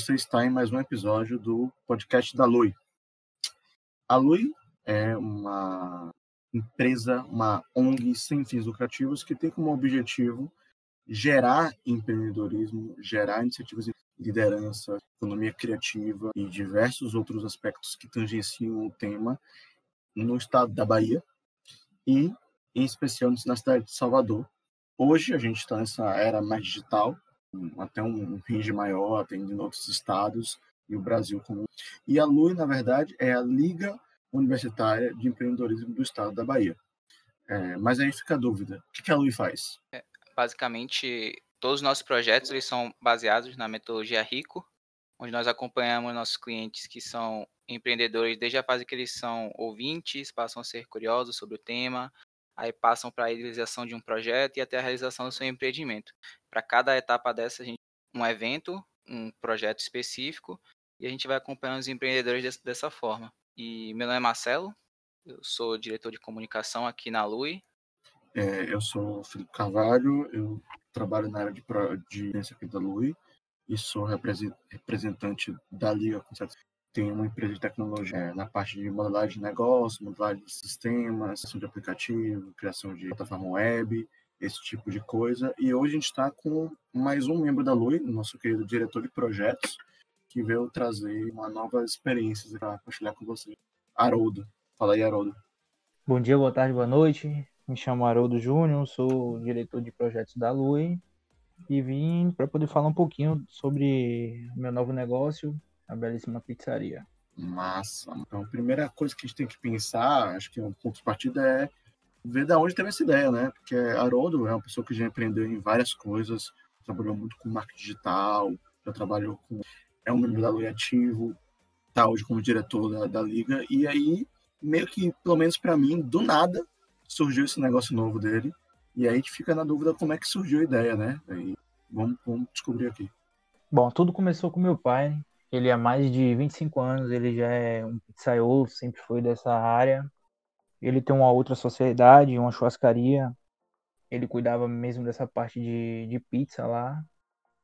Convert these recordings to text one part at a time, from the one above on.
você está em mais um episódio do podcast da Lui. A Lui é uma empresa, uma ONG sem fins lucrativos que tem como objetivo gerar empreendedorismo, gerar iniciativas de liderança, economia criativa e diversos outros aspectos que tangenciam o tema no estado da Bahia e, em especial, na cidade de Salvador. Hoje a gente está nessa era mais digital, até um range maior, atendendo outros estados e o Brasil como. E a LUI, na verdade, é a Liga Universitária de Empreendedorismo do Estado da Bahia. É, mas aí fica a dúvida: o que a LUI faz? É, basicamente, todos os nossos projetos eles são baseados na metodologia RICO, onde nós acompanhamos nossos clientes que são empreendedores desde a fase que eles são ouvintes, passam a ser curiosos sobre o tema, aí passam para a realização de um projeto e até a realização do seu empreendimento. Para cada etapa dessa, a gente um evento, um projeto específico, e a gente vai acompanhando os empreendedores dessa forma. E meu nome é Marcelo, eu sou diretor de comunicação aqui na Lui. É, eu sou Felipe Carvalho, eu trabalho na área de, de aqui da Lui e sou representante da Liga tem uma empresa de tecnologia é, na parte de modelagem de negócio, modelagem de sistemas, criação de aplicativo, criação de plataforma web, esse tipo de coisa. E hoje a gente está com mais um membro da Lui, nosso querido diretor de projetos, que veio trazer uma nova experiência para compartilhar com você. Haroldo. Fala aí, Haroldo. Bom dia, boa tarde, boa noite. Me chamo Haroldo Júnior, sou diretor de projetos da Lui e vim para poder falar um pouquinho sobre meu novo negócio, a belíssima pizzaria. Massa. Então, a primeira coisa que a gente tem que pensar, acho que é um ponto de partida, é ver de onde teve essa ideia, né? Porque Haroldo é uma pessoa que já empreendeu em várias coisas, trabalhou muito com marketing digital, já trabalhou com. é um membro da Ativo, tá hoje como diretor da, da Liga, e aí, meio que, pelo menos para mim, do nada, surgiu esse negócio novo dele, e aí que fica na dúvida como é que surgiu a ideia, né? Aí, vamos, vamos descobrir aqui. Bom, tudo começou com meu pai, ele há mais de 25 anos, ele já é um pizzaiolo, sempre foi dessa área. Ele tem uma outra sociedade, uma churrascaria. Ele cuidava mesmo dessa parte de, de pizza lá.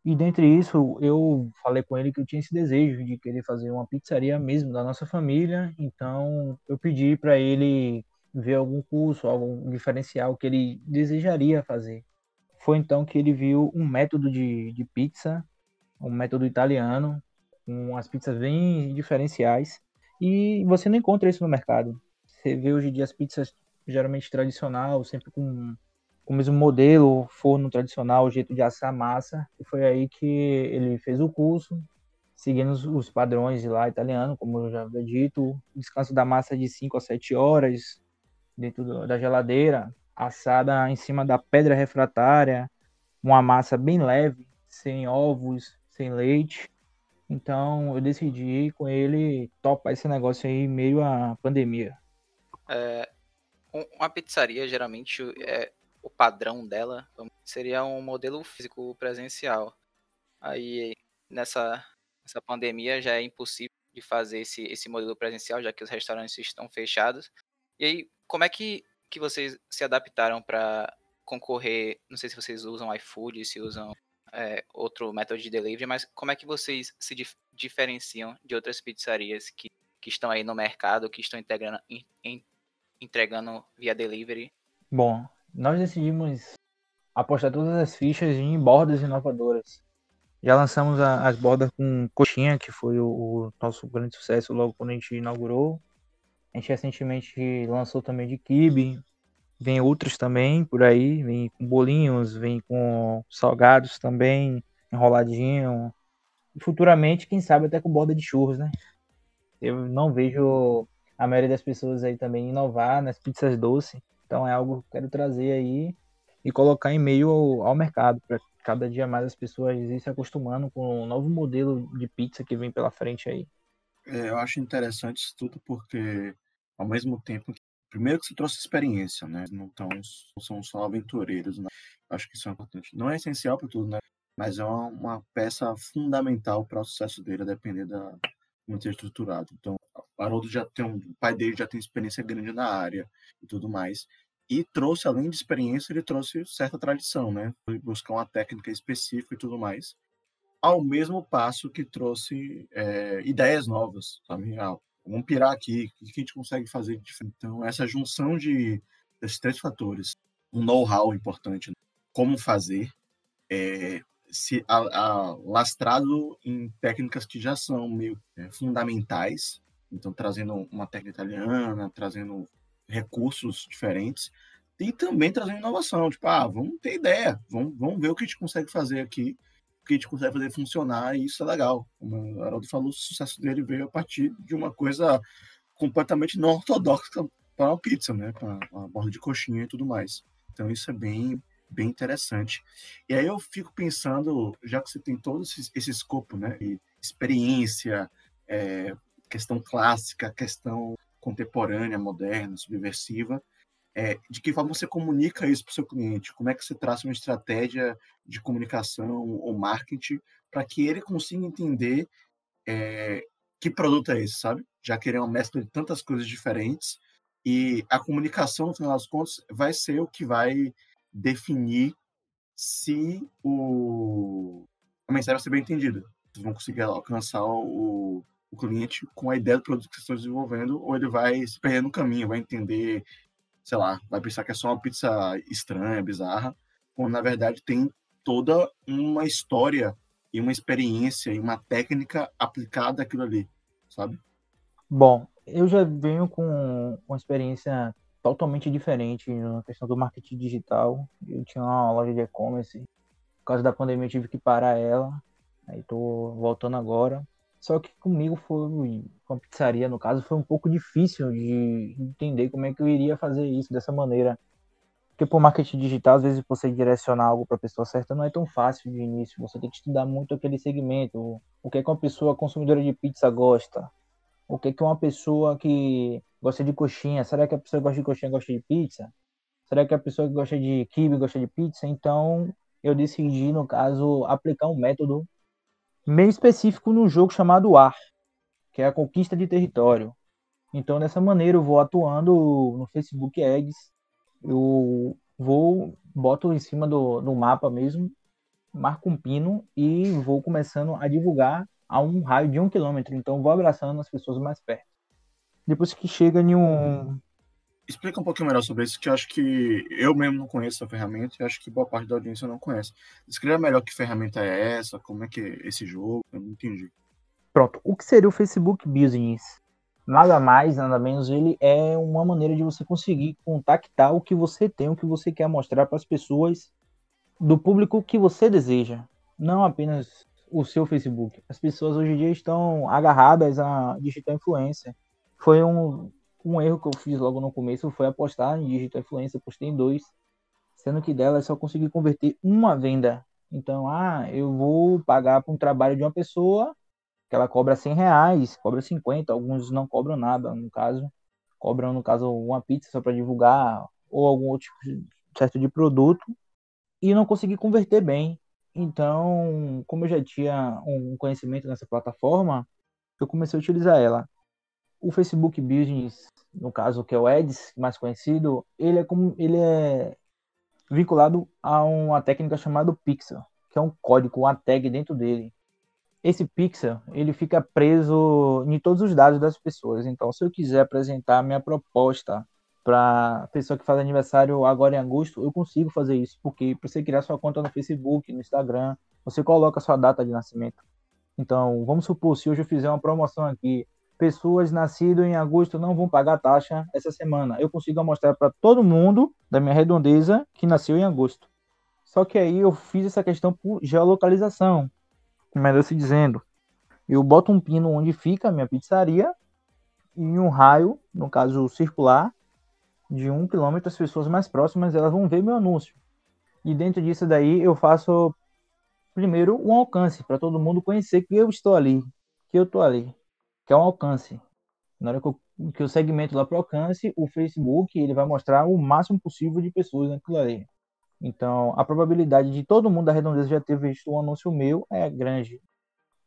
E dentre isso, eu falei com ele que eu tinha esse desejo de querer fazer uma pizzaria mesmo da nossa família. Então, eu pedi para ele ver algum curso, algum diferencial que ele desejaria fazer. Foi então que ele viu um método de, de pizza, um método italiano, com as pizzas bem diferenciais. E você não encontra isso no mercado. Você vê hoje em dia as pizzas geralmente tradicional, sempre com, com o mesmo modelo, forno tradicional, jeito de assar massa. E foi aí que ele fez o curso, seguindo os, os padrões lá italiano, como eu já havia dito. Descanso da massa de 5 a 7 horas dentro do, da geladeira, assada em cima da pedra refratária, uma massa bem leve, sem ovos, sem leite. Então eu decidi com ele topar esse negócio aí meio à pandemia. É, uma pizzaria, geralmente, é, o padrão dela seria um modelo físico presencial. Aí nessa, nessa pandemia já é impossível de fazer esse, esse modelo presencial, já que os restaurantes estão fechados. E aí, como é que, que vocês se adaptaram para concorrer? Não sei se vocês usam iFood, se usam é, outro método de delivery, mas como é que vocês se dif diferenciam de outras pizzarias que, que estão aí no mercado, que estão integrando, in, entregando via delivery? Bom, nós decidimos apostar todas as fichas em bordas inovadoras. Já lançamos a, as bordas com coxinha, que foi o, o, nosso grande sucesso logo quando a gente inaugurou. A gente recentemente lançou também de kibe, Vem outros também por aí, vem com bolinhos, vem com salgados também, enroladinho. E futuramente, quem sabe até com borda de churros, né? Eu não vejo a maioria das pessoas aí também inovar nas pizzas doces. Então é algo que eu quero trazer aí e colocar em meio ao, ao mercado, para cada dia mais as pessoas se acostumando com um novo modelo de pizza que vem pela frente aí. É, eu acho interessante isso tudo porque, ao mesmo tempo Primeiro que você trouxe experiência, né? Não, tão, são só aventureiros, né? Acho que isso é importante. Não é essencial para tudo, né? Mas é uma, uma peça fundamental para o sucesso dele, a depender da ser estruturado. Então, o Haroldo já tem um, o pai dele já tem experiência grande na área e tudo mais. E trouxe, além de experiência, ele trouxe certa tradição, né? Buscar uma técnica específica e tudo mais. ao mesmo passo que trouxe é, ideias novas, sabe? Vamos pirar aqui, o que a gente consegue fazer de diferente? Então, essa junção de, desses três fatores, um know-how importante, como fazer, é, se a, a, lastrado em técnicas que já são meio é, fundamentais, então trazendo uma técnica italiana, trazendo recursos diferentes, e também trazendo inovação, tipo, ah, vamos ter ideia, vamos, vamos ver o que a gente consegue fazer aqui, que gente consegue fazer funcionar, e isso é legal. Como o Haroldo falou, o sucesso dele veio a partir de uma coisa completamente não ortodoxa para uma pizza, né, para uma borda de coxinha e tudo mais. Então isso é bem, bem interessante. E aí eu fico pensando, já que você tem todo esse, esse escopo, né, e experiência, é, questão clássica, questão contemporânea, moderna, subversiva, é, de que forma você comunica isso para o seu cliente? Como é que você traça uma estratégia de comunicação ou marketing para que ele consiga entender é, que produto é esse, sabe? Já que ele é uma mescla de tantas coisas diferentes e a comunicação, no final das contas, vai ser o que vai definir se o... a mensagem vai ser bem entendida. Vocês vão conseguir alcançar o, o cliente com a ideia do produto que vocês estão desenvolvendo ou ele vai se perder no caminho, vai entender sei lá, vai pensar que é só uma pizza estranha, bizarra, quando na verdade tem toda uma história e uma experiência e uma técnica aplicada àquilo ali, sabe? Bom, eu já venho com uma experiência totalmente diferente na questão do marketing digital. Eu tinha uma loja de e-commerce, por causa da pandemia eu tive que parar ela, aí tô voltando agora. Só que comigo foi, com a pizzaria, no caso, foi um pouco difícil de entender como é que eu iria fazer isso dessa maneira. Porque por marketing digital, às vezes você direcionar algo para a pessoa certa não é tão fácil de início. Você tem que estudar muito aquele segmento. O que é que uma pessoa consumidora de pizza gosta? O que é que uma pessoa que gosta de coxinha? Será que a pessoa que gosta de coxinha gosta de pizza? Será que a pessoa que gosta de kibe gosta de pizza? Então, eu decidi, no caso, aplicar um método meio específico no jogo chamado Ar, que é a conquista de território. Então, dessa maneira, eu vou atuando no Facebook Ads, eu vou, boto em cima do, do mapa mesmo, marco um pino e vou começando a divulgar a um raio de um quilômetro. Então, vou abraçando as pessoas mais perto. Depois que chega em um, explica um pouquinho melhor sobre isso, que eu acho que eu mesmo não conheço essa ferramenta e acho que boa parte da audiência não conhece. Descreva melhor que ferramenta é essa, como é que é esse jogo, eu não entendi. Pronto, o que seria o Facebook Business? Nada mais, nada menos, ele é uma maneira de você conseguir contactar o que você tem, o que você quer mostrar para as pessoas do público que você deseja, não apenas o seu Facebook. As pessoas hoje em dia estão agarradas a digital influência. Foi um, um erro que eu fiz logo no começo foi apostar em digital influencer, postei em dois, sendo que dela só consegui converter uma venda. Então, ah, eu vou pagar para um trabalho de uma pessoa que ela cobra 100 reais, cobra 50, alguns não cobram nada, no caso, cobram, no caso, uma pizza só para divulgar, ou algum outro tipo certo de produto, e não consegui converter bem. Então, como eu já tinha um conhecimento nessa plataforma, eu comecei a utilizar ela. O Facebook Business no caso que é o Eds, mais conhecido, ele é como ele é vinculado a uma técnica chamada pixel, que é um código, uma tag dentro dele. Esse pixel, ele fica preso em todos os dados das pessoas. Então, se eu quiser apresentar minha proposta para pessoa que faz aniversário agora em agosto, eu consigo fazer isso, porque para você criar sua conta no Facebook, no Instagram, você coloca sua data de nascimento. Então, vamos supor, se hoje eu fizer uma promoção aqui, pessoas nascidas em agosto não vão pagar taxa essa semana. Eu consigo mostrar para todo mundo da minha redondeza que nasceu em agosto. Só que aí eu fiz essa questão por geolocalização, melhor se dizendo. Eu boto um pino onde fica a minha pizzaria e um raio, no caso circular, de um quilômetro, as pessoas mais próximas elas vão ver meu anúncio. E dentro disso daí eu faço primeiro um alcance para todo mundo conhecer que eu estou ali, que eu estou ali que é um alcance. Na hora que eu, que segmento lá para o alcance, o Facebook ele vai mostrar o máximo possível de pessoas naquilo ali. Então, a probabilidade de todo mundo da redondeza já ter visto um anúncio meu é grande.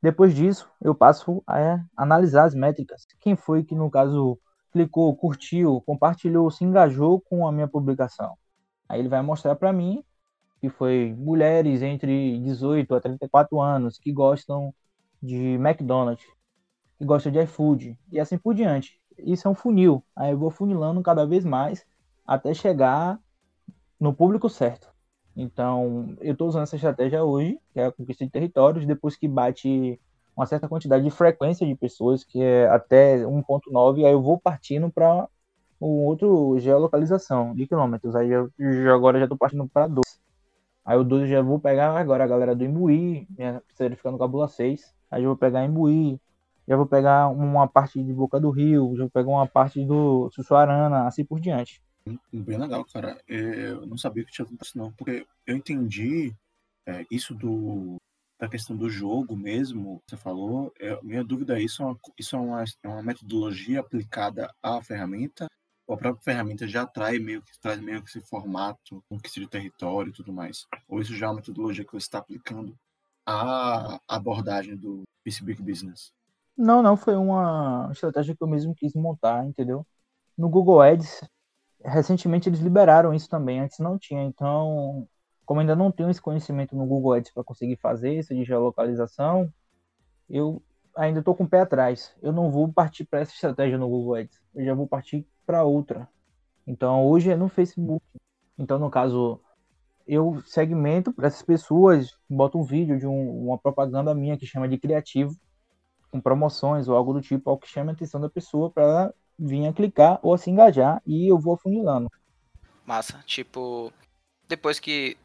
Depois disso, eu passo a analisar as métricas. Quem foi que, no caso, clicou, curtiu, compartilhou, se engajou com a minha publicação. Aí ele vai mostrar para mim que foi mulheres entre 18 a 34 anos que gostam de McDonald's, que gostam de iFood e assim por diante. Isso é um funil. Aí eu vou funilando cada vez mais até chegar no público certo. Então, eu estou usando essa estratégia hoje, que é a conquista de territórios, depois que bate uma certa quantidade de frequência de pessoas, que é até 1.9, aí eu vou partindo para um outro geolocalização de quilômetros. Aí eu, eu agora já estou partindo para 12. Aí o 12 já vou pegar agora a galera do Imbuí, minha pizzaria fica no Cabula 6. Aí eu vou pegar Imbuí, já vou pegar uma parte de Boca do Rio, já vou pegar uma parte do Sussuarana, assim por diante. Bem legal, cara. É, eu não sabia que tinha tanto isso, não. Porque eu entendi é, isso do, da questão do jogo mesmo, você falou. É, minha dúvida é: isso é, uma, isso é uma, é uma metodologia aplicada à ferramenta? Ou a própria ferramenta já traz meio que, traz meio que esse formato, conquista de território e tudo mais? Ou isso já é uma metodologia que você está aplicando à abordagem do Facebook Business? Não, não, foi uma estratégia que eu mesmo quis montar, entendeu? No Google Ads, recentemente eles liberaram isso também, antes não tinha. Então, como ainda não tenho esse conhecimento no Google Ads para conseguir fazer isso de geolocalização, eu ainda estou com o pé atrás. Eu não vou partir para essa estratégia no Google Ads, eu já vou partir para outra. Então, hoje é no Facebook. Então, no caso, eu segmento para essas pessoas, boto um vídeo de um, uma propaganda minha que chama de criativo, com promoções ou algo do tipo, algo que chame a atenção da pessoa para vinha clicar ou se engajar e eu vou afunilando. Massa. Tipo, depois que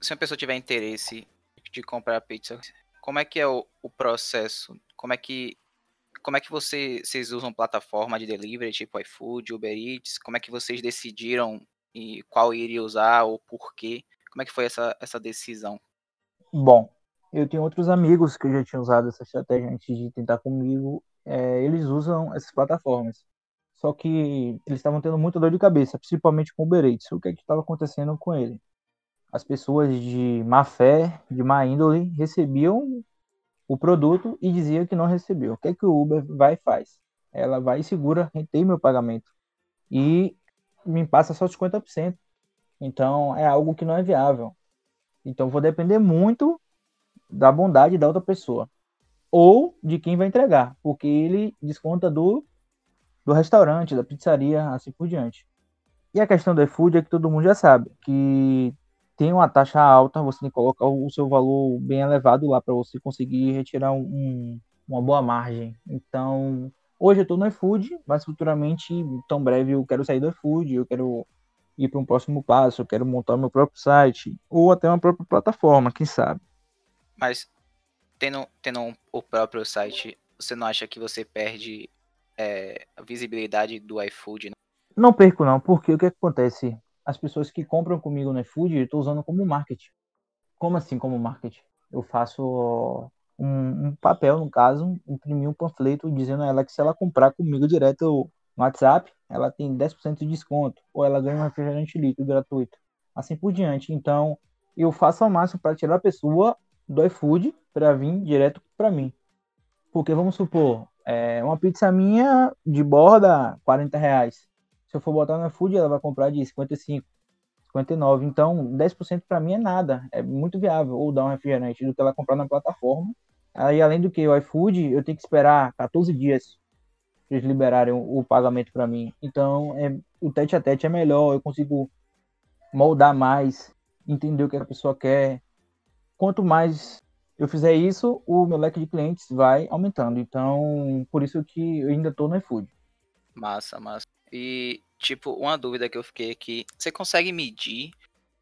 se uma pessoa tiver interesse de comprar pizza, como é que é o, o processo? Como é que como é que você, vocês usam plataforma de delivery, tipo iFood, Uber Eats? Como é que vocês decidiram e qual iria usar ou por quê? Como é que foi essa, essa decisão? Bom, eu tenho outros amigos que já tinham usado essa estratégia antes de tentar comigo. É, eles usam essas plataformas. Só que eles estavam tendo muita dor de cabeça, principalmente com o Uber. O que é estava acontecendo com ele? As pessoas de má fé, de má índole, recebiam o produto e diziam que não recebeu. O que é que o Uber vai e faz? Ela vai e segura, retém meu pagamento e me passa só 50%. Então é algo que não é viável. Então vou depender muito da bondade da outra pessoa ou de quem vai entregar, porque ele desconta do do restaurante, da pizzaria, assim por diante. E a questão do iFood é que todo mundo já sabe que tem uma taxa alta, você tem que colocar o seu valor bem elevado lá para você conseguir retirar um, uma boa margem. Então, hoje eu estou no iFood, mas futuramente, tão breve, eu quero sair do iFood, eu quero ir para um próximo passo, eu quero montar meu próprio site, ou até uma própria plataforma, quem sabe. Mas, tendo, tendo o próprio site, você não acha que você perde é, a visibilidade do iFood. Né? Não perco não, porque o que, acontece? As pessoas que compram comigo no iFood, eu estou usando como marketing. Como assim como marketing? Eu faço um, um, papel, no caso, imprimir um panfleto dizendo a ela que se ela comprar comigo direto no WhatsApp, ela tem 10% de desconto, ou ela ganha um refrigerante líquido gratuito, assim por diante. Então, eu faço ao máximo para tirar a pessoa do iFood para vir direto para mim. Porque vamos supor, é, uma pizza minha de borda, 40 reais. Se eu for botar na food, ela vai comprar de 55, 59. Então, 10% para mim é nada. É muito viável. Ou dar um refrigerante do que ela comprar na plataforma. Aí, além do que o iFood, eu tenho que esperar 14 dias para eles liberarem o, o pagamento para mim. Então, é, o tete a tete é melhor. Eu consigo moldar mais, entender o que a pessoa quer. Quanto mais eu fizer isso, o meu leque de clientes vai aumentando. Então, por isso que eu ainda estou no iFood. Massa, massa. E, tipo, uma dúvida que eu fiquei aqui, você consegue medir,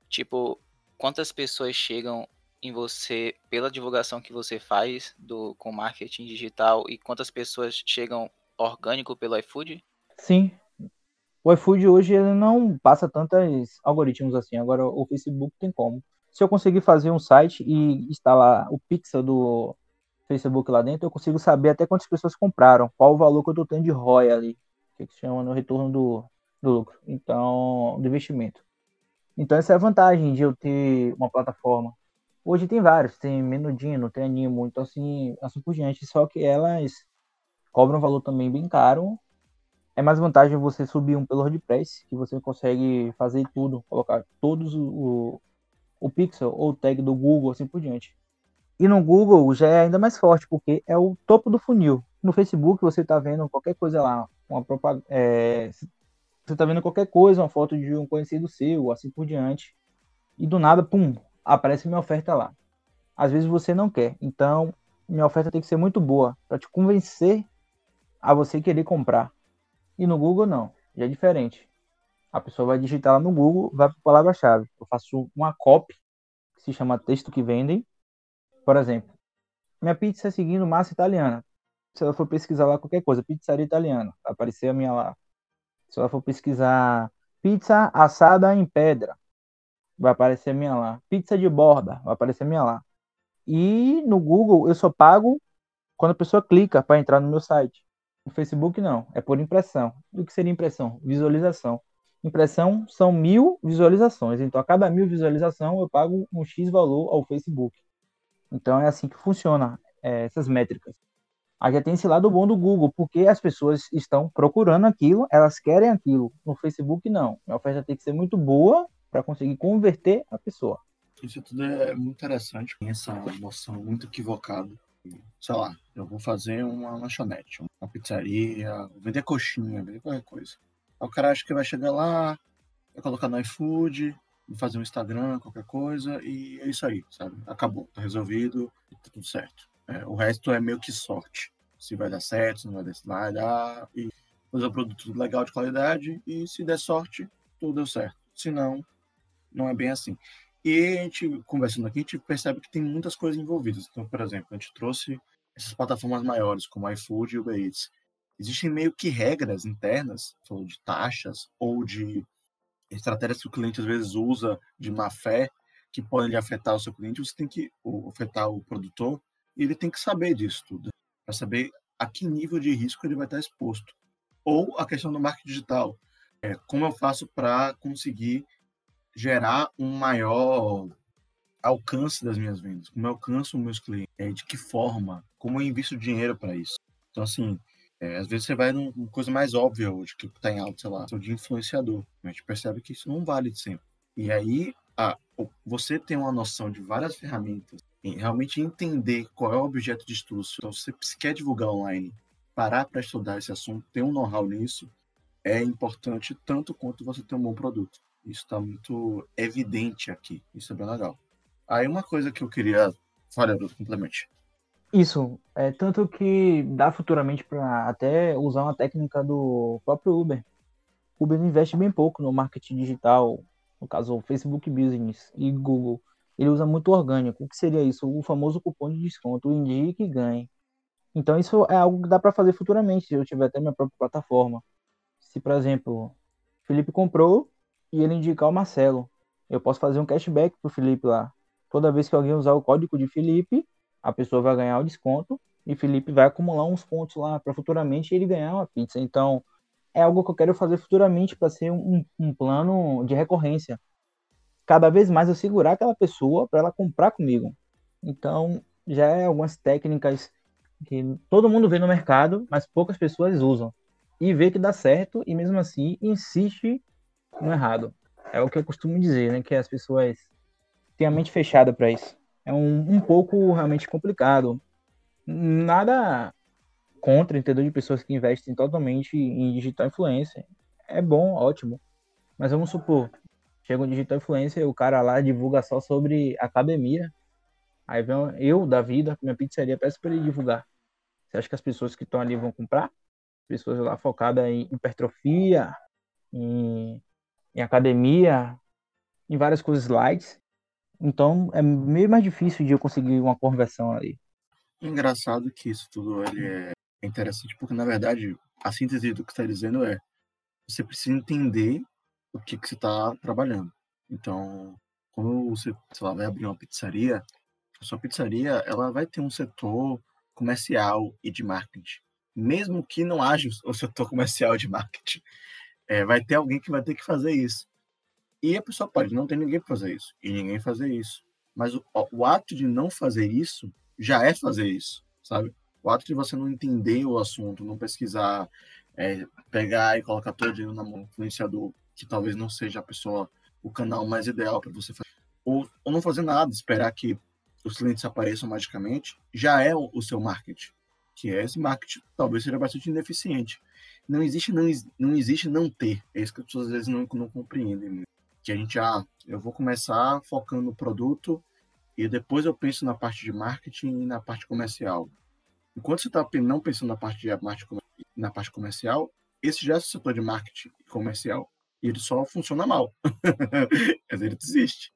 tipo, quantas pessoas chegam em você pela divulgação que você faz do com marketing digital e quantas pessoas chegam orgânico pelo iFood? Sim. O iFood hoje ele não passa tantos algoritmos assim. Agora o Facebook tem como se eu conseguir fazer um site e instalar o pixel do Facebook lá dentro, eu consigo saber até quantas pessoas compraram, qual o valor que eu estou tendo de ROI ali, que se chama no retorno do, do lucro, então, do investimento. Então, essa é a vantagem de eu ter uma plataforma. Hoje tem vários, tem Menudino, tem Animo, então assim, assim por diante, só que elas cobram um valor também bem caro. É mais vantagem você subir um pelo WordPress, que você consegue fazer tudo, colocar todos os o pixel ou o tag do Google, assim por diante. E no Google já é ainda mais forte, porque é o topo do funil. No Facebook você está vendo qualquer coisa lá, uma propaganda, é, você está vendo qualquer coisa, uma foto de um conhecido seu, assim por diante, e do nada, pum, aparece minha oferta lá. Às vezes você não quer, então minha oferta tem que ser muito boa para te convencer a você querer comprar. E no Google não, já é diferente. A pessoa vai digitar lá no Google, vai para palavra-chave. Eu faço uma copy, que se chama texto que vendem. Por exemplo, minha pizza é seguindo massa italiana. Se ela for pesquisar lá qualquer coisa, pizzaria italiana, vai aparecer a minha lá. Se ela for pesquisar pizza assada em pedra, vai aparecer a minha lá. Pizza de borda, vai aparecer a minha lá. E no Google eu só pago quando a pessoa clica para entrar no meu site. No Facebook não, é por impressão. O que seria impressão? Visualização. Impressão são mil visualizações. Então, a cada mil visualização, eu pago um X valor ao Facebook. Então, é assim que funciona é, essas métricas. Aí já tem esse lado bom do Google, porque as pessoas estão procurando aquilo, elas querem aquilo. No Facebook, não. A oferta tem que ser muito boa para conseguir converter a pessoa. Isso tudo é muito interessante, essa noção muito equivocada. Sei lá, eu vou fazer uma lanchonete, uma pizzaria, vender coxinha, vender qualquer coisa. O cara acha que vai chegar lá, vai colocar no iFood, fazer um Instagram, qualquer coisa, e é isso aí, sabe? Acabou, tá resolvido, tá tudo certo. É, o resto é meio que sorte. Se vai dar certo, se não vai dar, se vai dar. E fazer um produto legal de qualidade. E se der sorte, tudo deu certo. Se não, não é bem assim. E a gente, conversando aqui, a gente percebe que tem muitas coisas envolvidas. Então, por exemplo, a gente trouxe essas plataformas maiores, como iFood e Uber Eats. Existem meio que regras internas, falou de taxas ou de estratégias que o cliente às vezes usa de má fé, que podem afetar o seu cliente. Você tem que afetar o produtor e ele tem que saber disso tudo, para saber a que nível de risco ele vai estar exposto. Ou a questão do marketing digital. É, como eu faço para conseguir gerar um maior alcance das minhas vendas? Como eu alcanço os meus clientes? É, de que forma? Como eu invisto dinheiro para isso? Então, assim, é, às vezes você vai numa coisa mais óbvia hoje, que está em alto, sei lá, de influenciador. A gente percebe que isso não vale sempre. E aí, a, você tem uma noção de várias ferramentas realmente entender qual é o objeto de estudo. Então, se você quer divulgar online, parar para estudar esse assunto, ter um know-how nisso, é importante tanto quanto você ter um bom produto. Isso está muito evidente aqui. Isso é bem legal. Aí uma coisa que eu queria. Fala, complemente. Isso, é tanto que dá futuramente para até usar uma técnica do próprio Uber. O Uber investe bem pouco no marketing digital, no caso Facebook Business e Google ele usa muito orgânico. O que seria isso? O famoso cupom de desconto, o indique e ganhe. Então isso é algo que dá para fazer futuramente, se eu tiver até minha própria plataforma. Se, por exemplo, Felipe comprou e ele indicar o Marcelo, eu posso fazer um cashback pro Felipe lá. Toda vez que alguém usar o código de Felipe, a pessoa vai ganhar o desconto e Felipe vai acumular uns pontos lá para futuramente ele ganhar uma pizza. Então, é algo que eu quero fazer futuramente para ser um, um plano de recorrência cada vez mais eu segurar aquela pessoa para ela comprar comigo. Então, já é algumas técnicas que todo mundo vê no mercado, mas poucas pessoas usam. E vê que dá certo e mesmo assim insiste no errado. É o que eu costumo dizer, né? Que as pessoas têm a mente fechada para isso. É um, um pouco realmente complicado. Nada contra, entendeu? De pessoas que investem totalmente em digital influencer. É bom, ótimo. Mas vamos supor, chega um digital influencer, o cara lá divulga só sobre academia. Aí vem eu, da vida, minha pizzaria, peço para ele divulgar. Você acha que as pessoas que estão ali vão comprar? Pessoas lá focadas em hipertrofia, em, em academia, em várias coisas light. Então é meio mais difícil de eu conseguir uma conversão ali. Engraçado que isso tudo ele é interessante, porque na verdade a síntese do que está dizendo é você precisa entender o que, que você está trabalhando. Então, quando você lá, vai abrir uma pizzaria, a sua pizzaria ela vai ter um setor comercial e de marketing. Mesmo que não haja o setor comercial de marketing, é, vai ter alguém que vai ter que fazer isso. E a pessoa pode não ter ninguém para fazer isso, e ninguém fazer isso. Mas o, o ato de não fazer isso já é fazer isso, sabe? O ato de você não entender o assunto, não pesquisar, é, pegar e colocar todo o dinheiro na mão do influenciador que talvez não seja a pessoa, o canal mais ideal para você fazer. ou, ou não fazer nada, esperar que os clientes apareçam magicamente, já é o, o seu marketing, que é esse marketing talvez seja bastante ineficiente. Não existe não, não existe não ter, é isso que as pessoas às vezes não, não compreendem. Que a gente, ah, eu vou começar focando no produto e depois eu penso na parte de marketing e na parte comercial. Enquanto você está não pensando na parte de na parte comercial, esse já é o setor de marketing comercial e ele só funciona mal. Dizer, ele desiste.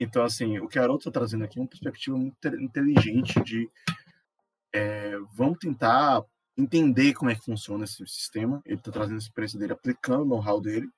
Então, assim, o que a Haroldo está trazendo aqui é uma perspectiva muito inteligente de é, vamos tentar entender como é que funciona esse sistema. Ele está trazendo a experiência dele, aplicando o know-how dele,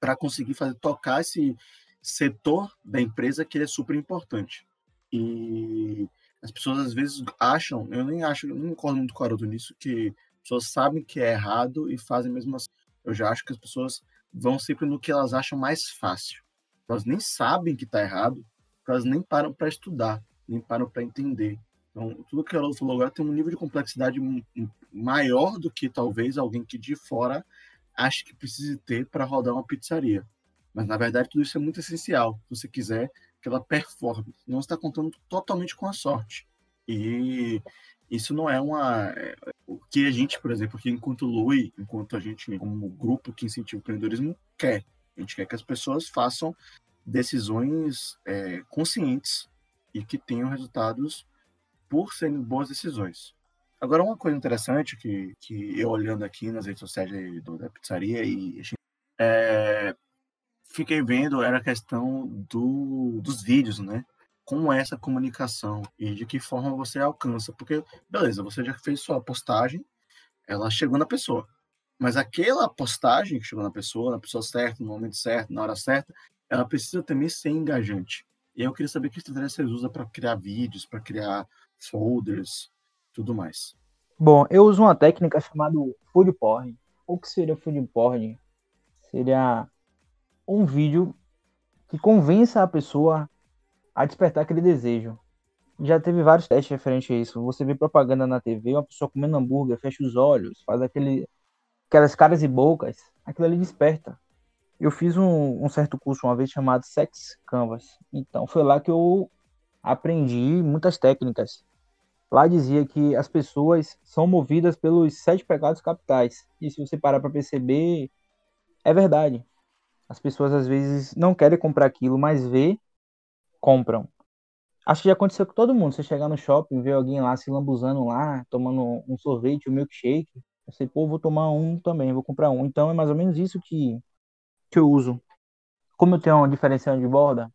para conseguir fazer tocar esse setor da empresa que é super importante. E as pessoas às vezes acham, eu nem acho, eu não concordo muito com o Haroldo nisso, que as pessoas sabem que é errado e fazem mesmo assim. Eu já acho que as pessoas vão sempre no que elas acham mais fácil elas nem sabem que está errado, elas nem param para estudar, nem param para entender. Então, tudo que ela falou agora tem um nível de complexidade maior do que talvez alguém que de fora ache que precise ter para rodar uma pizzaria. Mas, na verdade, tudo isso é muito essencial, se você quiser que ela performe. Não está contando totalmente com a sorte. E isso não é uma. É, o que a gente, por exemplo, aqui enquanto Lui, enquanto a gente, como grupo que incentiva o empreendedorismo, quer. A gente quer que as pessoas façam decisões é, conscientes e que tenham resultados por serem boas decisões. Agora, uma coisa interessante que, que eu olhando aqui nas redes sociais da pizzaria e é, fiquei vendo era a questão do, dos vídeos, né? Como é essa comunicação e de que forma você alcança. Porque, beleza, você já fez sua postagem, ela chegou na pessoa. Mas aquela postagem que chegou na pessoa, na pessoa certa, no momento certo, na hora certa, ela precisa também ser engajante. E eu queria saber que estratégia vocês usam para criar vídeos, para criar folders, tudo mais. Bom, eu uso uma técnica chamada food porn. O que seria food porn? Seria um vídeo que convença a pessoa a despertar aquele desejo. Já teve vários testes referentes a isso. Você vê propaganda na TV, uma pessoa comendo hambúrguer, fecha os olhos, faz aquele aquelas caras e bocas, aquilo ali desperta. Eu fiz um, um, certo curso uma vez chamado Sex Canvas. Então foi lá que eu aprendi muitas técnicas. Lá dizia que as pessoas são movidas pelos sete pecados capitais. E se você parar para perceber, é verdade. As pessoas às vezes não querem comprar aquilo, mas vê, compram. Acho que já aconteceu com todo mundo. Você chegar no shopping, ver alguém lá se lambuzando lá, tomando um sorvete, um milkshake, sei, pô, vou tomar um também, vou comprar um. Então é mais ou menos isso que, que eu uso. Como eu tenho uma diferencial de borda,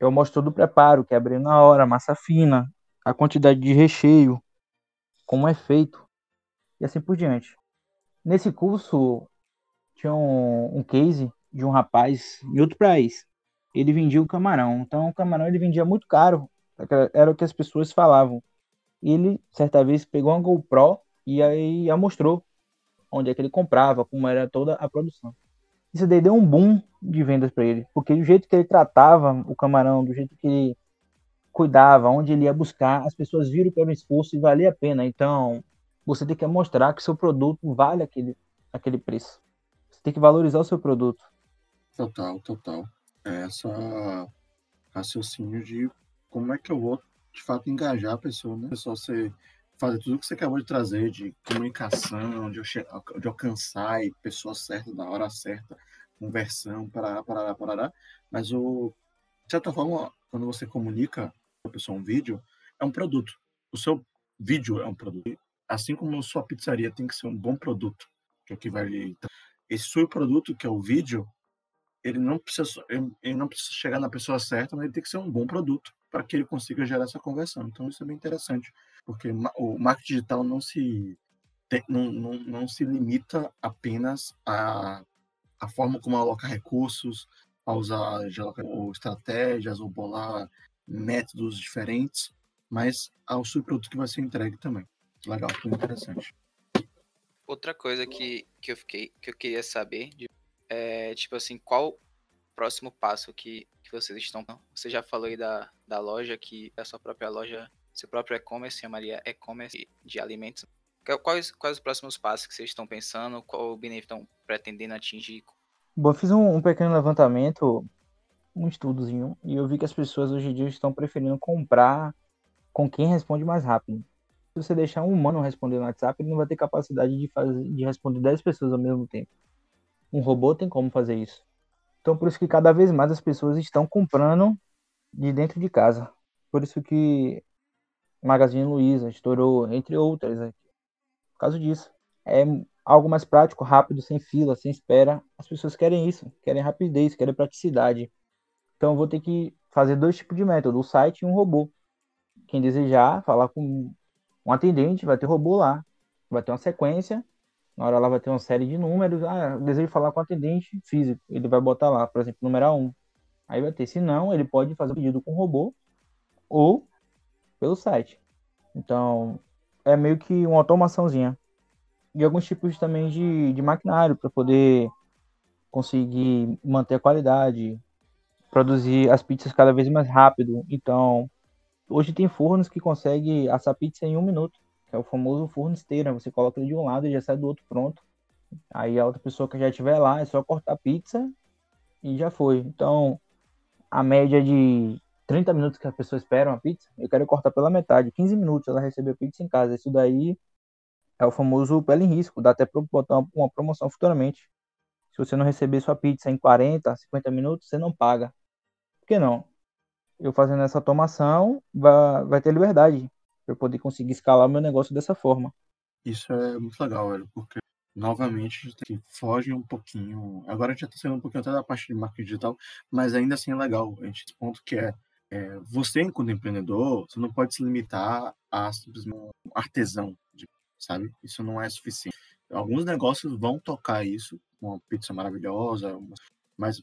eu mostro todo o preparo, que é na hora, massa fina, a quantidade de recheio, como é feito, e assim por diante. Nesse curso, tinha um, um case de um rapaz em outro país. Ele vendia o camarão. Então, o camarão ele vendia muito caro. Era o que as pessoas falavam. Ele, certa vez, pegou uma GoPro e aí a mostrou onde é que ele comprava, como era toda a produção. Isso daí deu um boom de vendas para ele, porque do jeito que ele tratava o camarão, do jeito que ele cuidava, onde ele ia buscar, as pessoas viram que era um esforço e valia a pena. Então, você tem que mostrar que seu produto vale aquele, aquele preço. Você tem que valorizar o seu produto. Total, total. É essa raciocínio de como é que eu vou de fato engajar a pessoa, né? Só ser fazer tudo que você acabou de trazer, de comunicação, de, de alcançar e pessoa certa, na hora certa, conversão, parará, parará, parará. Mas, o, de certa forma, quando você comunica pessoa um vídeo, é um produto. O seu vídeo é um produto. Assim como a sua pizzaria tem que ser um bom produto, que é o que Esse seu produto, que é o vídeo, ele não precisa, ele não precisa chegar na pessoa certa, mas ele tem que ser um bom produto para que ele consiga gerar essa conversão. Então, isso é bem interessante porque o marketing digital não se não, não, não se limita apenas a forma como alocar recursos, a usar ou estratégias ou bolar métodos diferentes, mas ao subproduto que vai ser entregue também. Legal, foi interessante. Outra coisa que, que eu fiquei que eu queria saber é tipo assim, qual o próximo passo que, que vocês estão. Você já falou aí da, da loja, que é a sua própria loja seu próprio e-commerce chamaria e-commerce de alimentos. Quais, quais os próximos passos que vocês estão pensando? Qual o benefício estão pretendendo atingir? Bom, eu fiz um, um pequeno levantamento um estudozinho e eu vi que as pessoas hoje em dia estão preferindo comprar com quem responde mais rápido. Se você deixar um humano responder no WhatsApp, ele não vai ter capacidade de, fazer, de responder 10 pessoas ao mesmo tempo. Um robô tem como fazer isso. Então, por isso que cada vez mais as pessoas estão comprando de dentro de casa. Por isso que Magazine Luiza estourou, entre outras. Por causa disso. É algo mais prático, rápido, sem fila, sem espera. As pessoas querem isso, querem rapidez, querem praticidade. Então vou ter que fazer dois tipos de método, o site e um robô. Quem desejar falar com um atendente, vai ter robô lá. Vai ter uma sequência. Na hora lá vai ter uma série de números. Ah, desejo falar com o atendente físico. Ele vai botar lá, por exemplo, número 1. Aí vai ter. Se não, ele pode fazer o pedido com o robô ou pelo site. Então, é meio que uma automaçãozinha. E alguns tipos também de, de maquinário para poder conseguir manter a qualidade, produzir as pizzas cada vez mais rápido. Então, hoje tem fornos que conseguem assar pizza em um minuto, que é o famoso forno esteira. Você coloca ele de um lado e já sai do outro pronto. Aí a outra pessoa que já estiver lá é só cortar a pizza e já foi. Então, a média de 30 minutos que a pessoa espera uma pizza, eu quero cortar pela metade. 15 minutos ela recebeu pizza em casa. Isso daí é o famoso pele em risco. Dá até para botar uma promoção futuramente. Se você não receber sua pizza em 40, 50 minutos, você não paga. Por que não? Eu fazendo essa automação, vai, vai ter liberdade para eu poder conseguir escalar meu negócio dessa forma. Isso é muito legal, velho, porque novamente gente foge um pouquinho. Agora a gente já está saindo um pouquinho até da parte de marketing digital, mas ainda assim é legal. A gente ponto que é, é, você, enquanto empreendedor, você não pode se limitar a simplesmente um artesão, sabe? Isso não é suficiente. Alguns negócios vão tocar isso, uma pizza maravilhosa, mas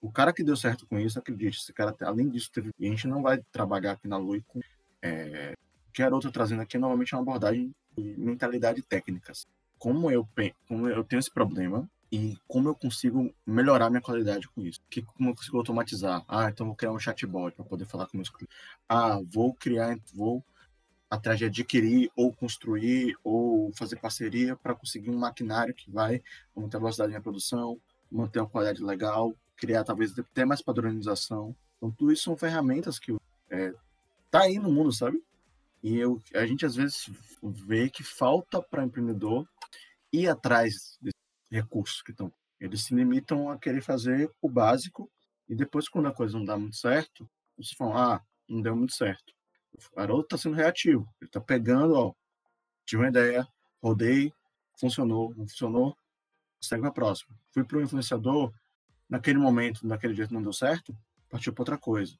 o cara que deu certo com isso, acredite, esse cara, além disso, teve, a gente não vai trabalhar aqui na Lui com. É, que a outra trazendo aqui, novamente, é uma abordagem de mentalidade técnicas. Como eu, como eu tenho esse problema e como eu consigo melhorar minha qualidade com isso? Que, como eu consigo automatizar? Ah, então vou criar um chatbot para poder falar com meus clientes. Ah, vou criar, vou atrás de adquirir ou construir ou fazer parceria para conseguir um maquinário que vai aumentar a velocidade da minha produção, manter uma qualidade legal, criar talvez até mais padronização. Então, tudo isso são ferramentas que é, tá aí no mundo, sabe? E eu, a gente às vezes vê que falta para empreendedor ir atrás desses recursos que estão. Eles se limitam a querer fazer o básico e depois, quando a coisa não dá muito certo, você fala, ah, não deu muito certo. O garoto está sendo reativo. Ele está pegando, ó, tive uma ideia, rodei, funcionou, não funcionou, segue para a próxima. Fui para o influenciador, naquele momento, naquele que não deu certo, partiu para outra coisa.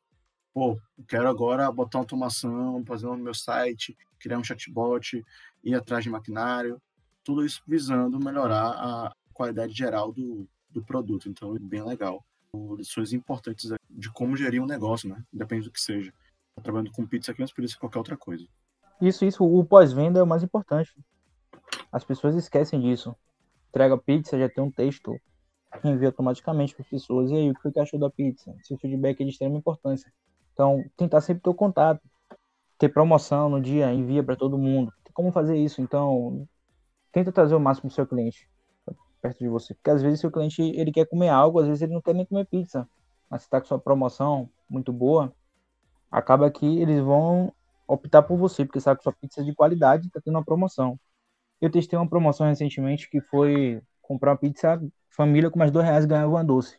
Pô, quero agora botar uma automação, fazer no meu site, criar um chatbot, ir atrás de maquinário, tudo isso visando melhorar a qualidade geral do, do produto. Então, é bem legal. Lições importantes de como gerir um negócio, né? Depende do que seja. Tá trabalhando com pizza aqui, mas poderia ser qualquer outra coisa. Isso, isso. O pós-venda é o mais importante. As pessoas esquecem disso. Entrega pizza, já tem um texto envia automaticamente para as pessoas. E aí, o que que achou da pizza? Seu feedback é de extrema importância. Então, tentar sempre ter o contato, ter promoção no dia, envia para todo mundo. Tem como fazer isso? Então, tenta trazer o máximo do seu cliente perto de você. Porque às vezes seu cliente ele quer comer algo, às vezes ele não quer nem comer pizza. Mas se está com sua promoção muito boa, acaba que eles vão optar por você, porque sabe que sua pizza é de qualidade está tendo uma promoção. Eu testei uma promoção recentemente que foi comprar uma pizza família com mais dois reais ganhava uma doce.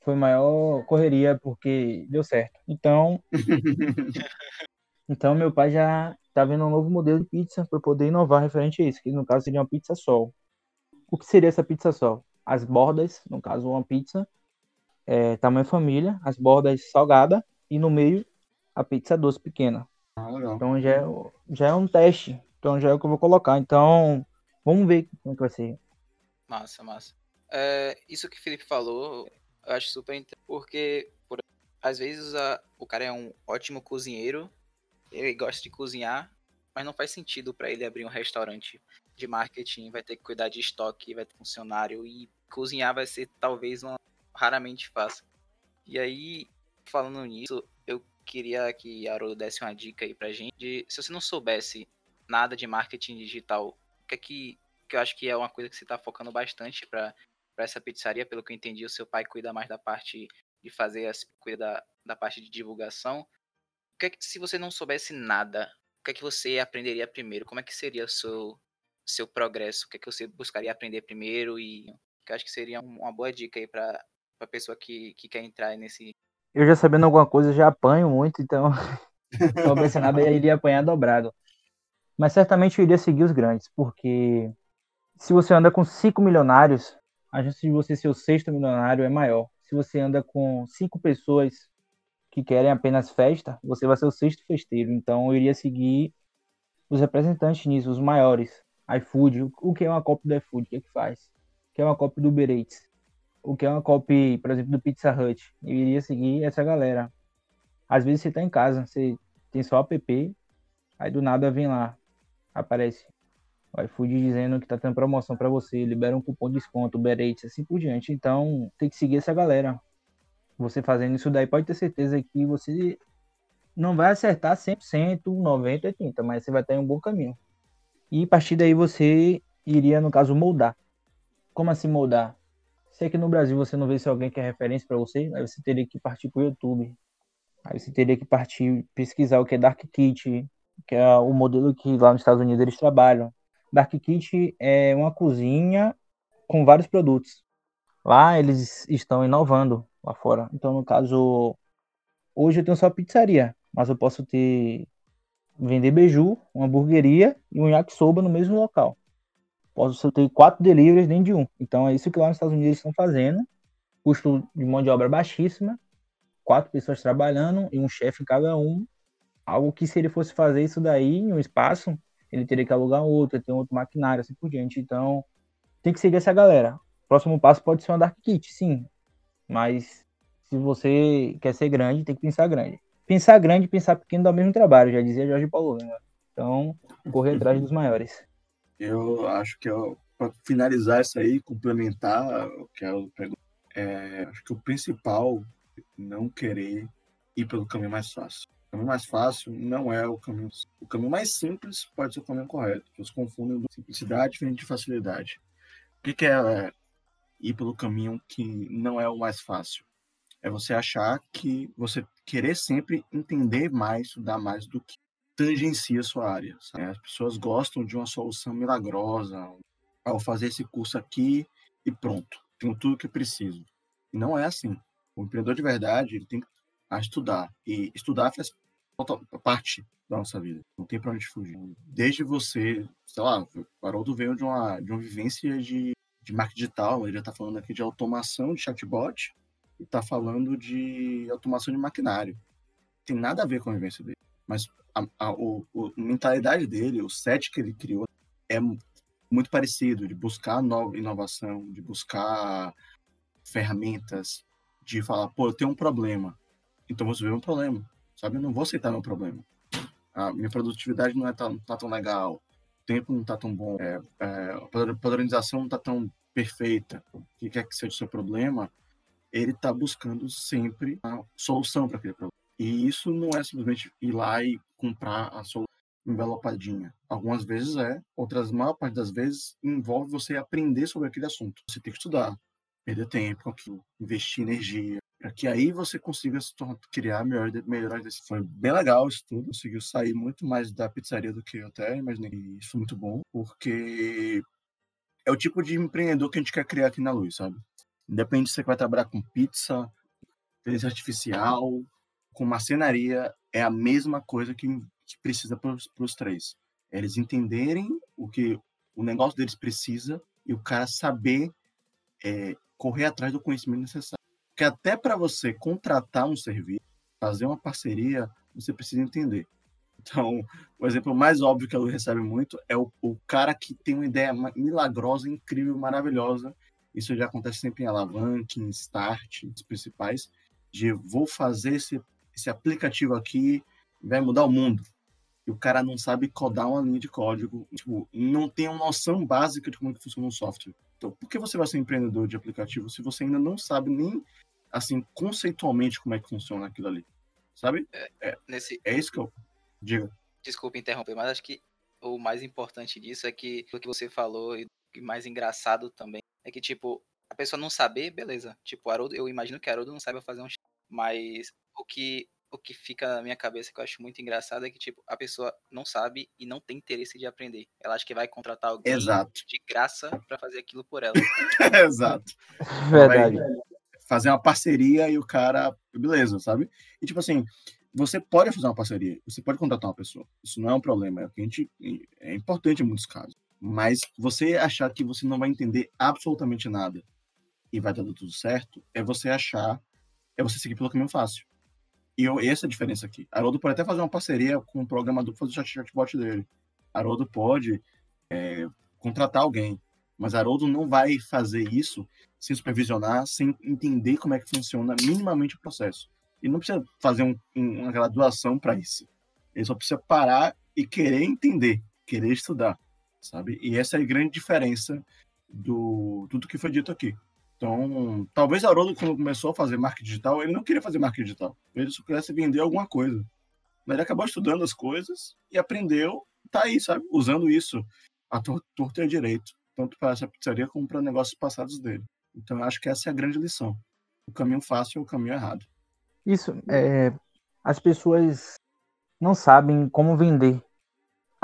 Foi maior correria porque deu certo. Então, então meu pai já tá vendo um novo modelo de pizza para poder inovar referente a isso, que no caso seria uma pizza sol. O que seria essa pizza sol? As bordas, no caso uma pizza é, tamanho família, as bordas salgada e no meio a pizza doce pequena. Ah, então já é, já é um teste. Então já é o que eu vou colocar. Então vamos ver como é que vai ser. Massa, massa. É, isso que o Felipe falou, eu acho super interessante, porque por, às vezes a, o cara é um ótimo cozinheiro, ele gosta de cozinhar, mas não faz sentido para ele abrir um restaurante de marketing, vai ter que cuidar de estoque, vai ter funcionário e cozinhar vai ser talvez uma raramente fácil. E aí, falando nisso, eu queria que Haroldo desse uma dica aí pra gente de se você não soubesse nada de marketing digital, o que é que que eu acho que é uma coisa que você está focando bastante para essa pizzaria. Pelo que eu entendi, o seu pai cuida mais da parte de fazer cuida da, da parte de divulgação. O que, é que se você não soubesse nada, o que é que você aprenderia primeiro? Como é que seria o seu seu progresso? O que é que você buscaria aprender primeiro e que eu acho que seria uma boa dica aí para a pessoa que, que quer entrar nesse. Eu já sabendo alguma coisa, já apanho muito, então nada eu iria apanhar dobrado. Mas certamente eu iria seguir os grandes, porque se você anda com cinco milionários, a chance de você ser o sexto milionário é maior. Se você anda com cinco pessoas que querem apenas festa, você vai ser o sexto festeiro. Então eu iria seguir os representantes nisso, os maiores. iFood, o que é uma cópia do iFood? O que é que faz? O que é uma cópia do Uber Eats? O que é uma cópia, por exemplo, do Pizza Hut? Eu iria seguir essa galera. Às vezes você tá em casa, você tem só app, aí do nada vem lá, aparece o iFood dizendo que tá tendo promoção para você, libera um cupom de desconto, Uber Eats, assim por diante. Então, tem que seguir essa galera. Você fazendo isso daí, pode ter certeza que você não vai acertar 100%, 90%, 80%, mas você vai estar em um bom caminho. E a partir daí você iria, no caso, moldar. Como assim moldar? Se aqui no Brasil você não vê se alguém quer referência para você, aí você teria que partir pro YouTube. Aí você teria que partir pesquisar o que é Dark Kit, que é o modelo que lá nos Estados Unidos eles trabalham. Dark Kit é uma cozinha com vários produtos. Lá eles estão inovando lá fora. Então, no caso, hoje eu tenho só pizzaria, mas eu posso ter vender beiju, uma hamburgueria e um yakisoba no mesmo local. Posso ter quatro deliveries dentro de um. Então é isso que lá nos Estados Unidos estão fazendo. Custo de mão de obra baixíssima, quatro pessoas trabalhando e um chefe em cada um. Algo que se ele fosse fazer isso daí em um espaço, ele teria que alugar outro, ter outro maquinário, assim por diante. Então, tem que seguir essa galera. Próximo passo pode ser uma Dark Kit, sim. Mas se você quer ser grande, tem que pensar grande. Pensar grande e pensar pequeno dá o mesmo trabalho, já dizia Jorge Paulo. Né? Então, correr atrás dos maiores. Eu acho que para finalizar isso aí, complementar o que eu pergunto, é, acho que o principal é não querer ir pelo caminho mais fácil caminho mais fácil não é o caminho. O caminho mais simples pode ser o caminho correto. Os confundem simplicidade diferente de facilidade. O que, que é, é ir pelo caminho que não é o mais fácil? É você achar que você querer sempre entender mais, estudar mais do que tangencia a sua área. Sabe? As pessoas gostam de uma solução milagrosa. Ao fazer esse curso aqui e pronto, tenho tudo que preciso. E não é assim. O empreendedor de verdade ele tem que estudar. E estudar faz parte da nossa vida. Não tem para onde fugir. Desde você, sei lá, o Haroldo veio de uma, de uma vivência de, de marketing digital, ele já está falando aqui de automação de chatbot e está falando de automação de maquinário. Tem nada a ver com a vivência dele. Mas a, a, o, a mentalidade dele, o set que ele criou, é muito parecido, de buscar nova inovação, de buscar ferramentas, de falar, pô, eu tenho um problema, então vou resolver um problema sabe? Eu não vou aceitar meu problema. A minha produtividade não é tão, tá tão legal, o tempo não tá tão bom, é, é, a padronização não tá tão perfeita. O que quer que seja o seu problema, ele está buscando sempre a solução para aquele problema. E isso não é simplesmente ir lá e comprar a solução envelopadinha. Algumas vezes é, outras, maior parte das vezes, envolve você aprender sobre aquele assunto. Você tem que estudar, perder tempo aquilo, investir energia, para que aí você consiga se tornar, criar melhor, melhores decisões. Foi bem legal isso tudo, conseguiu sair muito mais da pizzaria do que eu até imaginei. Isso foi muito bom, porque é o tipo de empreendedor que a gente quer criar aqui na Luz, sabe? Independente se você vai trabalhar com pizza, inteligência artificial, com marcenaria, é a mesma coisa que, que precisa para os três. É eles entenderem o que o negócio deles precisa e o cara saber é, correr atrás do conhecimento necessário. Porque até para você contratar um serviço, fazer uma parceria, você precisa entender. Então, o exemplo mais óbvio que a Lu recebe muito é o, o cara que tem uma ideia milagrosa, incrível, maravilhosa. Isso já acontece sempre em alavanca, em start, os principais, de vou fazer esse, esse aplicativo aqui, vai mudar o mundo. E o cara não sabe codar uma linha de código, tipo, não tem uma noção básica de como é que funciona um software. Então, por que você vai ser empreendedor de aplicativo se você ainda não sabe nem, assim, conceitualmente como é que funciona aquilo ali? Sabe? É, é, nesse... é isso que eu digo. Desculpa interromper, mas acho que o mais importante disso é que o que você falou e mais engraçado também é que, tipo, a pessoa não saber, beleza. Tipo, Haroldo, eu imagino que Haroldo não saiba fazer um mas o que o que fica na minha cabeça que eu acho muito engraçado é que tipo a pessoa não sabe e não tem interesse de aprender. Ela acha que vai contratar alguém Exato. de graça para fazer aquilo por ela. Exato. Verdade. Vai fazer uma parceria e o cara, beleza, sabe? E tipo assim, você pode fazer uma parceria, você pode contratar uma pessoa. Isso não é um problema, é o que a gente é importante em muitos casos. Mas você achar que você não vai entender absolutamente nada e vai dar tudo certo, é você achar, é você seguir pelo caminho fácil. E eu, essa é a diferença aqui. Haroldo pode até fazer uma parceria com o programador para fazer o chatbot dele. Haroldo pode é, contratar alguém, mas Haroldo não vai fazer isso sem supervisionar, sem entender como é que funciona minimamente o processo. Ele não precisa fazer um, uma graduação para isso. Ele só precisa parar e querer entender, querer estudar, sabe? E essa é a grande diferença do tudo que foi dito aqui. Então, talvez Haroldo, quando começou a fazer marketing digital, ele não queria fazer marketing digital. Ele só queria vender alguma coisa. Mas ele acabou estudando as coisas e aprendeu, tá aí, sabe? Usando isso a torta e a direito. Tanto para essa pizzaria como para negócios passados dele. Então, eu acho que essa é a grande lição. O caminho fácil é o caminho errado. Isso, é, as pessoas não sabem como vender.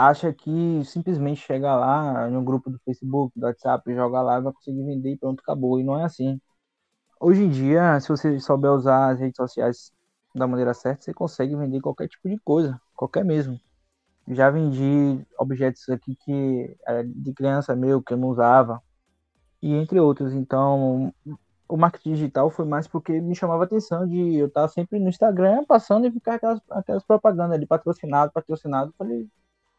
Acha que simplesmente chega lá no grupo do Facebook, do WhatsApp, joga lá, vai conseguir vender e pronto, acabou. E não é assim. Hoje em dia, se você souber usar as redes sociais da maneira certa, você consegue vender qualquer tipo de coisa, qualquer mesmo. Já vendi objetos aqui que era de criança meu, que eu não usava, e entre outros. Então, o marketing digital foi mais porque me chamava a atenção de eu estar sempre no Instagram passando e ficar aquelas, aquelas propagandas ali, patrocinado, patrocinado. Falei,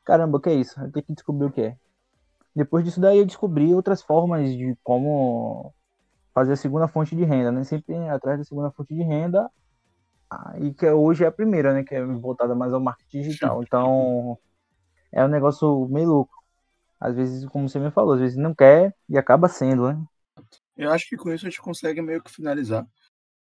caramba, o que é isso? Eu tenho que descobrir o que é. Depois disso daí eu descobri outras formas de como fazer a segunda fonte de renda, né? Sempre atrás da segunda fonte de renda, e que hoje é a primeira, né? Que é voltada mais ao marketing digital. Então, é um negócio meio louco. Às vezes, como você me falou, às vezes não quer e acaba sendo, né? Eu acho que com isso a gente consegue meio que finalizar.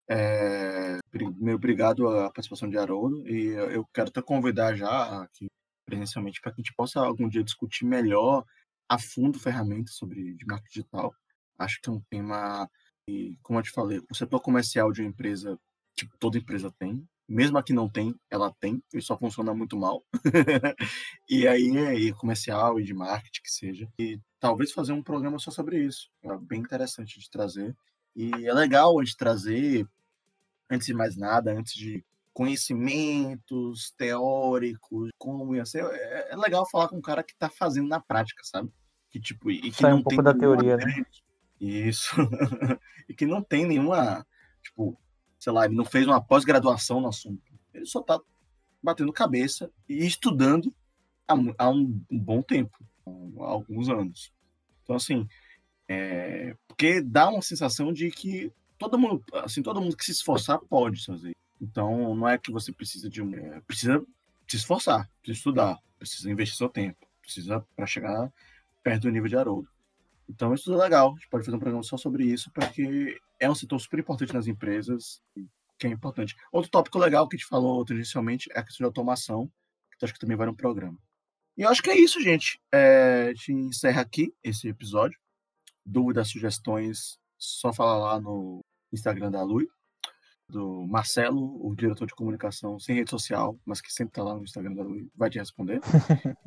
É, meio obrigado à participação de Haroldo e eu quero te convidar já aqui presencialmente para que a gente possa algum dia discutir melhor a fundo ferramentas sobre de marketing digital. Acho que é um tema e como eu te falei, o setor comercial de uma empresa, tipo, toda empresa tem, mesmo a que não tem, ela tem, e só funciona muito mal. e aí, e comercial e de marketing que seja. E talvez fazer um programa só sobre isso. É bem interessante de trazer. E é legal a gente trazer, antes de mais nada, antes de conhecimentos teóricos, como ia ser, é, é legal falar com um cara que está fazendo na prática, sabe? Que tipo, e que Sai não um pouco tem da teoria, né? Isso. e que não tem nenhuma, tipo, sei lá, ele não fez uma pós-graduação no assunto. Ele só está batendo cabeça e estudando há, há um, um, bom tempo, há alguns anos. Então, assim, é, porque dá uma sensação de que todo mundo, assim, todo mundo que se esforçar pode fazer. Então, não é que você precisa de um, é, precisa se esforçar, precisa estudar, precisa investir seu tempo, precisa para chegar perto do nível de Haroldo. Então, isso é legal. A gente pode fazer um programa só sobre isso, porque é um setor super importante nas empresas, que é importante. Outro tópico legal que a gente falou inicialmente é a questão de automação, que acho que também vai no programa. E eu acho que é isso, gente. É, a gente encerra aqui esse episódio. Dúvidas, sugestões, só falar lá no Instagram da Lui, do Marcelo, o diretor de comunicação sem rede social, mas que sempre está lá no Instagram da vai te responder.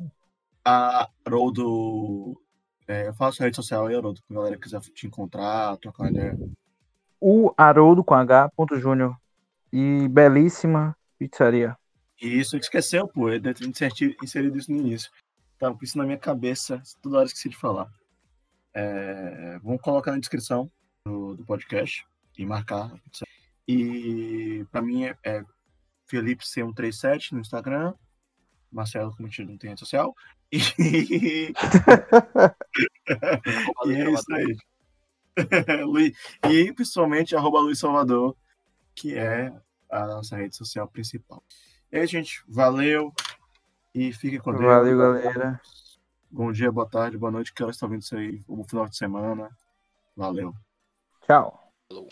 a Rodo é, eu faço rede social aí, Haroldo, pra galera quiser te encontrar, trocar uma ideia. O Haroldo com H. Júnior. E belíssima pizzaria. Isso, esqueceu, pô. Eu deve ter inserido isso no início. Tava com isso na minha cabeça, toda hora esqueci de falar. É, vamos colocar na descrição do, do podcast e marcar a pizza. E pra mim é, é Felipe C137 no Instagram. Marcelo, como não tem rede social. E, e é isso aí. e principalmente arroba Luiz Salvador, que é a nossa rede social principal. E aí, gente, valeu e fique com Deus. Valeu, galera. Bom dia, boa tarde, boa noite, que horas estão vindo isso aí? O final de semana. Valeu. Tchau. Falou.